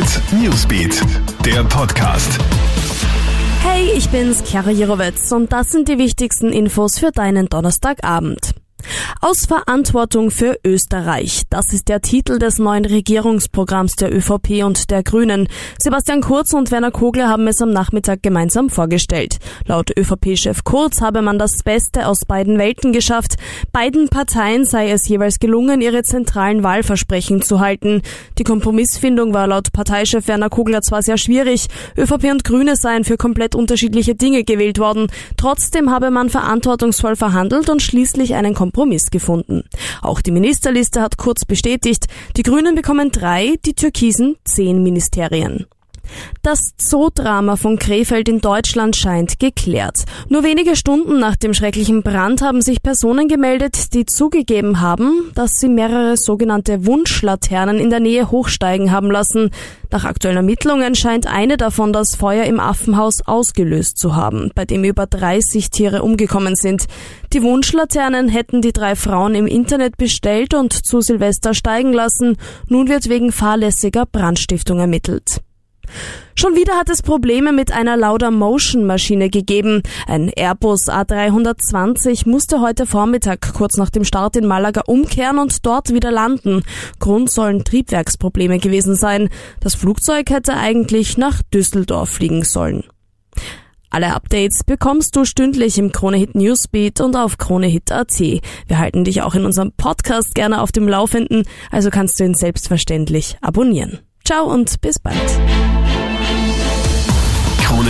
Hit Newsbeat, der Podcast. Hey, ich bin's, Chiara Jirovetz und das sind die wichtigsten Infos für deinen Donnerstagabend. Aus Verantwortung für Österreich. Das ist der Titel des neuen Regierungsprogramms der ÖVP und der Grünen. Sebastian Kurz und Werner Kogler haben es am Nachmittag gemeinsam vorgestellt. Laut ÖVP-Chef Kurz habe man das Beste aus beiden Welten geschafft. Beiden Parteien sei es jeweils gelungen, ihre zentralen Wahlversprechen zu halten. Die Kompromissfindung war laut Parteichef Werner Kogler zwar sehr schwierig. ÖVP und Grüne seien für komplett unterschiedliche Dinge gewählt worden. Trotzdem habe man verantwortungsvoll verhandelt und schließlich einen Kompromiss Kompromiss gefunden. Auch die Ministerliste hat kurz bestätigt, die Grünen bekommen drei, die Türkisen zehn Ministerien. Das Zoodrama von Krefeld in Deutschland scheint geklärt. Nur wenige Stunden nach dem schrecklichen Brand haben sich Personen gemeldet, die zugegeben haben, dass sie mehrere sogenannte Wunschlaternen in der Nähe hochsteigen haben lassen. Nach aktuellen Ermittlungen scheint eine davon das Feuer im Affenhaus ausgelöst zu haben, bei dem über 30 Tiere umgekommen sind. Die Wunschlaternen hätten die drei Frauen im Internet bestellt und zu Silvester steigen lassen. Nun wird wegen fahrlässiger Brandstiftung ermittelt. Schon wieder hat es Probleme mit einer Lauda Motion Maschine gegeben. Ein Airbus A320 musste heute Vormittag kurz nach dem Start in Malaga umkehren und dort wieder landen. Grund sollen Triebwerksprobleme gewesen sein. Das Flugzeug hätte eigentlich nach Düsseldorf fliegen sollen. Alle Updates bekommst du stündlich im Kronehit Newsbeat und auf kronehit.at. Wir halten dich auch in unserem Podcast gerne auf dem Laufenden, also kannst du ihn selbstverständlich abonnieren. Ciao und bis bald.